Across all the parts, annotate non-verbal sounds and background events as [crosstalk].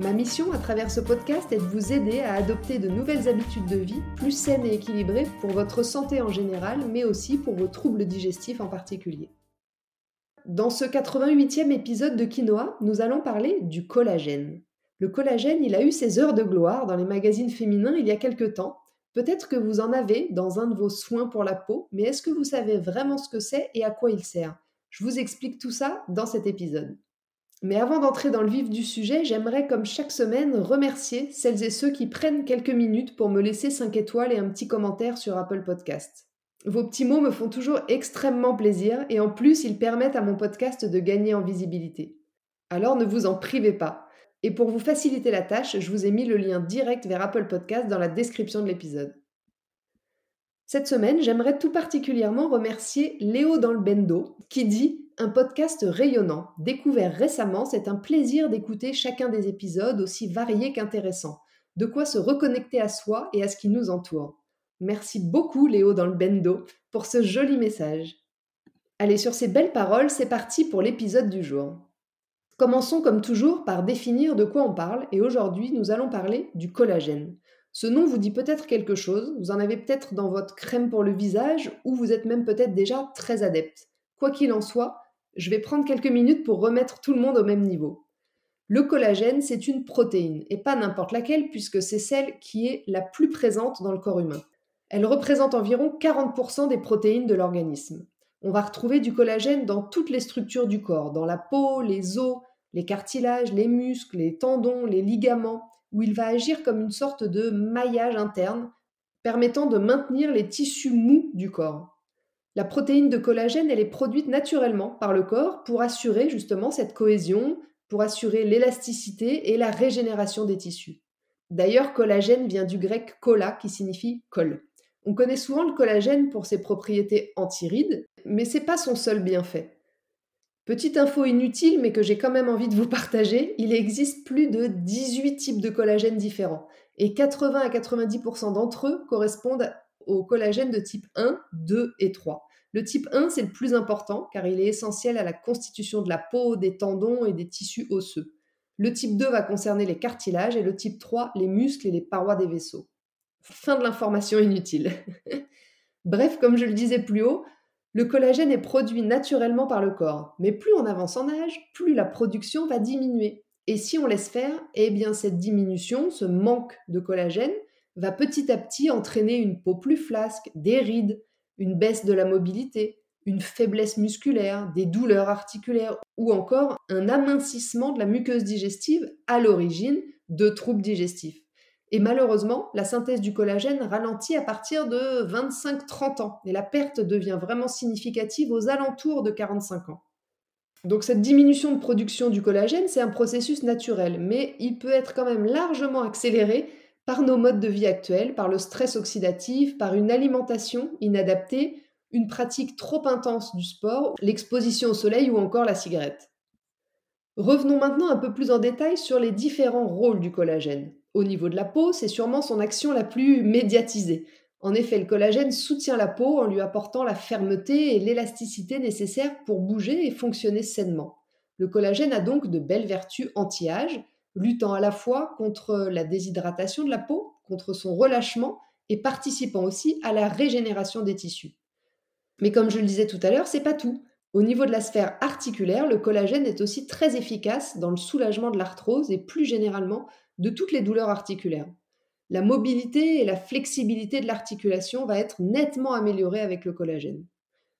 Ma mission à travers ce podcast est de vous aider à adopter de nouvelles habitudes de vie plus saines et équilibrées pour votre santé en général, mais aussi pour vos troubles digestifs en particulier. Dans ce 88e épisode de Quinoa, nous allons parler du collagène. Le collagène, il a eu ses heures de gloire dans les magazines féminins il y a quelque temps. Peut-être que vous en avez dans un de vos soins pour la peau, mais est-ce que vous savez vraiment ce que c'est et à quoi il sert? Je vous explique tout ça dans cet épisode. Mais avant d'entrer dans le vif du sujet, j'aimerais, comme chaque semaine, remercier celles et ceux qui prennent quelques minutes pour me laisser 5 étoiles et un petit commentaire sur Apple Podcast. Vos petits mots me font toujours extrêmement plaisir et en plus, ils permettent à mon podcast de gagner en visibilité. Alors ne vous en privez pas. Et pour vous faciliter la tâche, je vous ai mis le lien direct vers Apple Podcast dans la description de l'épisode. Cette semaine, j'aimerais tout particulièrement remercier Léo dans le Bendo qui dit un podcast rayonnant. Découvert récemment, c'est un plaisir d'écouter chacun des épisodes aussi variés qu'intéressants. De quoi se reconnecter à soi et à ce qui nous entoure. Merci beaucoup Léo dans le bendo pour ce joli message. Allez, sur ces belles paroles, c'est parti pour l'épisode du jour. Commençons comme toujours par définir de quoi on parle et aujourd'hui nous allons parler du collagène. Ce nom vous dit peut-être quelque chose, vous en avez peut-être dans votre crème pour le visage ou vous êtes même peut-être déjà très adepte. Quoi qu'il en soit, je vais prendre quelques minutes pour remettre tout le monde au même niveau. Le collagène, c'est une protéine, et pas n'importe laquelle, puisque c'est celle qui est la plus présente dans le corps humain. Elle représente environ 40% des protéines de l'organisme. On va retrouver du collagène dans toutes les structures du corps, dans la peau, les os, les cartilages, les muscles, les tendons, les ligaments, où il va agir comme une sorte de maillage interne, permettant de maintenir les tissus mous du corps. La protéine de collagène, elle est produite naturellement par le corps pour assurer justement cette cohésion, pour assurer l'élasticité et la régénération des tissus. D'ailleurs, collagène vient du grec colla qui signifie colle. On connaît souvent le collagène pour ses propriétés antirides, mais c'est pas son seul bienfait. Petite info inutile, mais que j'ai quand même envie de vous partager, il existe plus de 18 types de collagène différents, et 80 à 90% d'entre eux correspondent au collagène de type 1, 2 et 3. Le type 1, c'est le plus important car il est essentiel à la constitution de la peau, des tendons et des tissus osseux. Le type 2 va concerner les cartilages et le type 3 les muscles et les parois des vaisseaux. Fin de l'information inutile. [laughs] Bref, comme je le disais plus haut, le collagène est produit naturellement par le corps, mais plus on avance en âge, plus la production va diminuer. Et si on laisse faire, eh bien cette diminution, ce manque de collagène, va petit à petit entraîner une peau plus flasque, des rides, une baisse de la mobilité, une faiblesse musculaire, des douleurs articulaires ou encore un amincissement de la muqueuse digestive à l'origine de troubles digestifs. Et malheureusement, la synthèse du collagène ralentit à partir de 25-30 ans et la perte devient vraiment significative aux alentours de 45 ans. Donc cette diminution de production du collagène, c'est un processus naturel, mais il peut être quand même largement accéléré par nos modes de vie actuels, par le stress oxydatif, par une alimentation inadaptée, une pratique trop intense du sport, l'exposition au soleil ou encore la cigarette. Revenons maintenant un peu plus en détail sur les différents rôles du collagène. Au niveau de la peau, c'est sûrement son action la plus médiatisée. En effet, le collagène soutient la peau en lui apportant la fermeté et l'élasticité nécessaires pour bouger et fonctionner sainement. Le collagène a donc de belles vertus anti-âge, luttant à la fois contre la déshydratation de la peau, contre son relâchement et participant aussi à la régénération des tissus. Mais comme je le disais tout à l'heure, c'est pas tout. Au niveau de la sphère articulaire, le collagène est aussi très efficace dans le soulagement de l'arthrose et plus généralement de toutes les douleurs articulaires. La mobilité et la flexibilité de l'articulation va être nettement améliorée avec le collagène.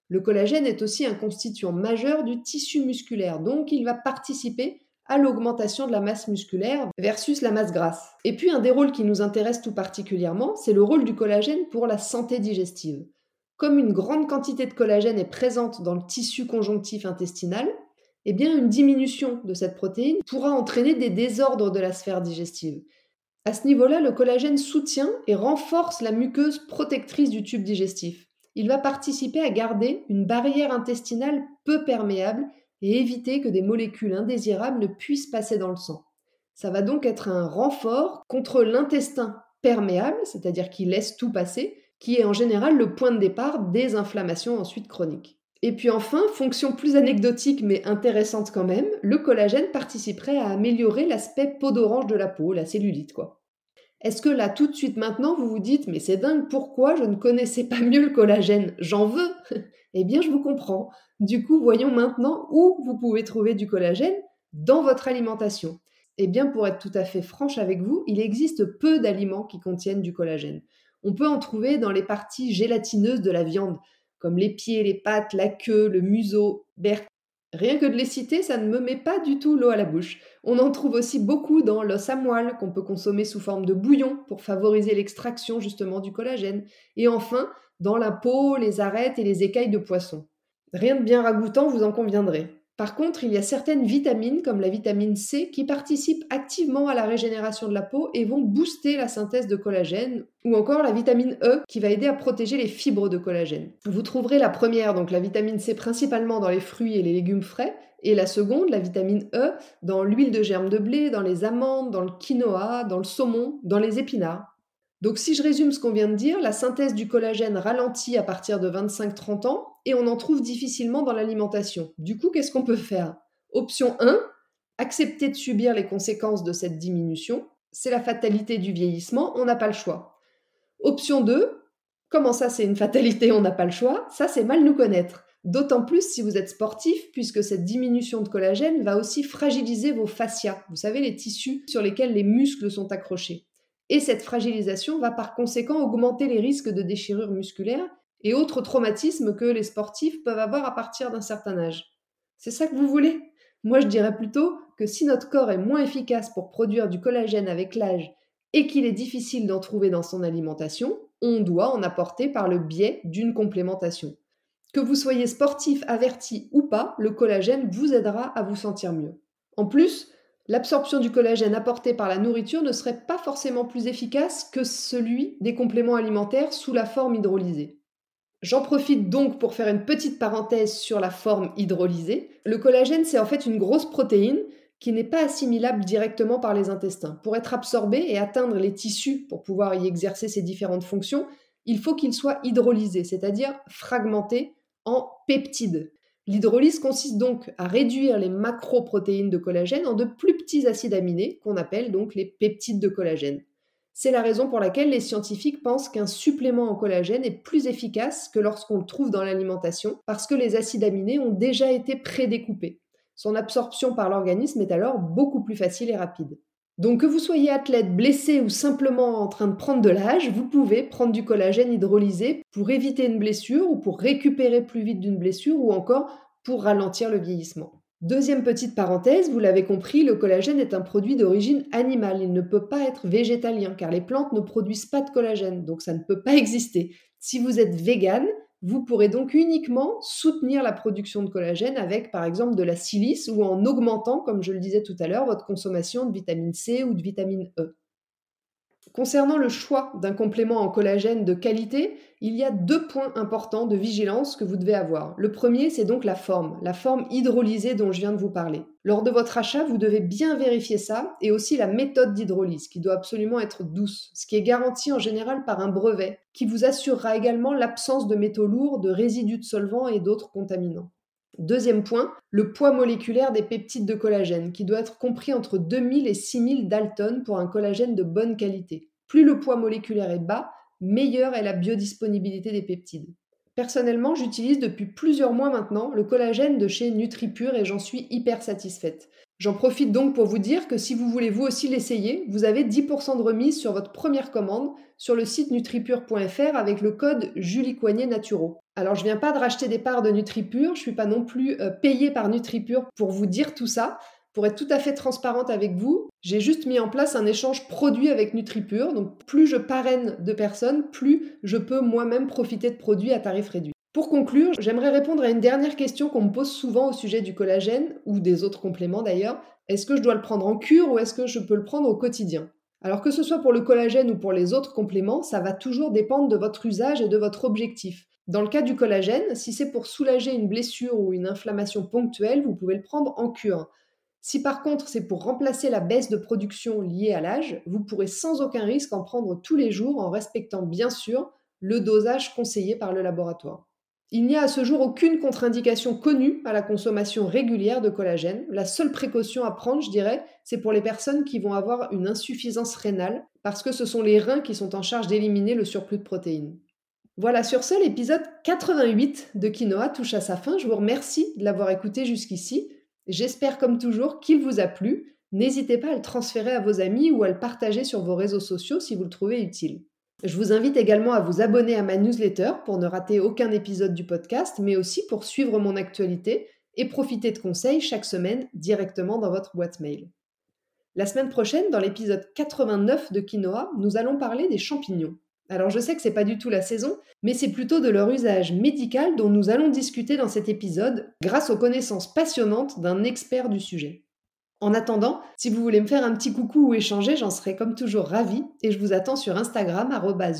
Le collagène est aussi un constituant majeur du tissu musculaire, donc il va participer à l'augmentation de la masse musculaire versus la masse grasse. Et puis un des rôles qui nous intéresse tout particulièrement, c'est le rôle du collagène pour la santé digestive. Comme une grande quantité de collagène est présente dans le tissu conjonctif intestinal, eh bien une diminution de cette protéine pourra entraîner des désordres de la sphère digestive. À ce niveau-là, le collagène soutient et renforce la muqueuse protectrice du tube digestif. Il va participer à garder une barrière intestinale peu perméable et éviter que des molécules indésirables ne puissent passer dans le sang. Ça va donc être un renfort contre l'intestin perméable, c'est-à-dire qui laisse tout passer, qui est en général le point de départ des inflammations ensuite chroniques. Et puis enfin, fonction plus anecdotique mais intéressante quand même, le collagène participerait à améliorer l'aspect peau d'orange de la peau, la cellulite quoi. Est-ce que là tout de suite maintenant vous vous dites mais c'est dingue pourquoi je ne connaissais pas mieux le collagène? J'en veux [laughs] Eh bien je vous comprends. Du coup voyons maintenant où vous pouvez trouver du collagène dans votre alimentation. Eh bien pour être tout à fait franche avec vous, il existe peu d'aliments qui contiennent du collagène. On peut en trouver dans les parties gélatineuses de la viande, comme les pieds, les pattes, la queue, le museau, berk. Rien que de les citer, ça ne me met pas du tout l'eau à la bouche. On en trouve aussi beaucoup dans l'os à moelle qu'on peut consommer sous forme de bouillon pour favoriser l'extraction justement du collagène. Et enfin, dans la peau, les arêtes et les écailles de poisson. Rien de bien ragoûtant, vous en conviendrez. Par contre, il y a certaines vitamines, comme la vitamine C, qui participent activement à la régénération de la peau et vont booster la synthèse de collagène, ou encore la vitamine E, qui va aider à protéger les fibres de collagène. Vous trouverez la première, donc la vitamine C, principalement dans les fruits et les légumes frais, et la seconde, la vitamine E, dans l'huile de germe de blé, dans les amandes, dans le quinoa, dans le saumon, dans les épinards. Donc si je résume ce qu'on vient de dire, la synthèse du collagène ralentit à partir de 25-30 ans et on en trouve difficilement dans l'alimentation. Du coup, qu'est-ce qu'on peut faire? Option 1, accepter de subir les conséquences de cette diminution. C'est la fatalité du vieillissement, on n'a pas le choix. Option 2, comment ça c'est une fatalité, on n'a pas le choix? Ça c'est mal nous connaître. D'autant plus si vous êtes sportif, puisque cette diminution de collagène va aussi fragiliser vos fascias, vous savez les tissus sur lesquels les muscles sont accrochés. Et cette fragilisation va par conséquent augmenter les risques de déchirure musculaire et autres traumatismes que les sportifs peuvent avoir à partir d'un certain âge. C'est ça que vous voulez? Moi je dirais plutôt que si notre corps est moins efficace pour produire du collagène avec l'âge et qu'il est difficile d'en trouver dans son alimentation, on doit en apporter par le biais d'une complémentation. Que vous soyez sportif, averti ou pas, le collagène vous aidera à vous sentir mieux. En plus, l'absorption du collagène apporté par la nourriture ne serait pas forcément plus efficace que celui des compléments alimentaires sous la forme hydrolysée. J'en profite donc pour faire une petite parenthèse sur la forme hydrolysée. Le collagène, c'est en fait une grosse protéine qui n'est pas assimilable directement par les intestins. Pour être absorbé et atteindre les tissus pour pouvoir y exercer ses différentes fonctions, il faut qu'il soit hydrolysé, c'est-à-dire fragmenté en peptides. L'hydrolyse consiste donc à réduire les macroprotéines de collagène en de plus petits acides aminés qu'on appelle donc les peptides de collagène. C'est la raison pour laquelle les scientifiques pensent qu'un supplément en collagène est plus efficace que lorsqu'on le trouve dans l'alimentation parce que les acides aminés ont déjà été prédécoupés. Son absorption par l'organisme est alors beaucoup plus facile et rapide. Donc que vous soyez athlète, blessé ou simplement en train de prendre de l'âge, vous pouvez prendre du collagène hydrolysé pour éviter une blessure ou pour récupérer plus vite d'une blessure ou encore pour ralentir le vieillissement. Deuxième petite parenthèse, vous l'avez compris, le collagène est un produit d'origine animale. Il ne peut pas être végétalien car les plantes ne produisent pas de collagène, donc ça ne peut pas exister. Si vous êtes vegan, vous pourrez donc uniquement soutenir la production de collagène avec par exemple de la silice ou en augmentant, comme je le disais tout à l'heure, votre consommation de vitamine C ou de vitamine E. Concernant le choix d'un complément en collagène de qualité, il y a deux points importants de vigilance que vous devez avoir. Le premier, c'est donc la forme, la forme hydrolysée dont je viens de vous parler. Lors de votre achat, vous devez bien vérifier ça et aussi la méthode d'hydrolyse qui doit absolument être douce, ce qui est garanti en général par un brevet qui vous assurera également l'absence de métaux lourds, de résidus de solvants et d'autres contaminants. Deuxième point, le poids moléculaire des peptides de collagène, qui doit être compris entre 2000 et 6000 daltons pour un collagène de bonne qualité. Plus le poids moléculaire est bas, meilleure est la biodisponibilité des peptides. Personnellement, j'utilise depuis plusieurs mois maintenant le collagène de chez NutriPure et j'en suis hyper satisfaite. J'en profite donc pour vous dire que si vous voulez vous aussi l'essayer, vous avez 10% de remise sur votre première commande sur le site nutripure.fr avec le code Julie Naturo. Alors je viens pas de racheter des parts de NutriPure, je suis pas non plus euh, payée par NutriPure pour vous dire tout ça. Pour être tout à fait transparente avec vous, j'ai juste mis en place un échange produit avec NutriPure. Donc plus je parraine de personnes, plus je peux moi-même profiter de produits à tarif réduit. Pour conclure, j'aimerais répondre à une dernière question qu'on me pose souvent au sujet du collagène, ou des autres compléments d'ailleurs. Est-ce que je dois le prendre en cure ou est-ce que je peux le prendre au quotidien? Alors que ce soit pour le collagène ou pour les autres compléments, ça va toujours dépendre de votre usage et de votre objectif. Dans le cas du collagène, si c'est pour soulager une blessure ou une inflammation ponctuelle, vous pouvez le prendre en cure. Si par contre c'est pour remplacer la baisse de production liée à l'âge, vous pourrez sans aucun risque en prendre tous les jours en respectant bien sûr le dosage conseillé par le laboratoire. Il n'y a à ce jour aucune contre-indication connue à la consommation régulière de collagène. La seule précaution à prendre, je dirais, c'est pour les personnes qui vont avoir une insuffisance rénale, parce que ce sont les reins qui sont en charge d'éliminer le surplus de protéines. Voilà, sur ce, l'épisode 88 de Quinoa touche à sa fin. Je vous remercie de l'avoir écouté jusqu'ici. J'espère comme toujours qu'il vous a plu. N'hésitez pas à le transférer à vos amis ou à le partager sur vos réseaux sociaux si vous le trouvez utile. Je vous invite également à vous abonner à ma newsletter pour ne rater aucun épisode du podcast, mais aussi pour suivre mon actualité et profiter de conseils chaque semaine directement dans votre boîte mail. La semaine prochaine, dans l'épisode 89 de Quinoa, nous allons parler des champignons. Alors je sais que c'est pas du tout la saison, mais c'est plutôt de leur usage médical dont nous allons discuter dans cet épisode grâce aux connaissances passionnantes d'un expert du sujet. En attendant, si vous voulez me faire un petit coucou ou échanger, j'en serai comme toujours ravie et je vous attends sur Instagram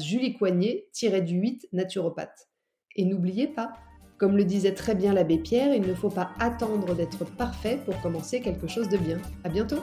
juliecoignet-du8 naturopathe. Et n'oubliez pas, comme le disait très bien l'abbé Pierre, il ne faut pas attendre d'être parfait pour commencer quelque chose de bien. À bientôt!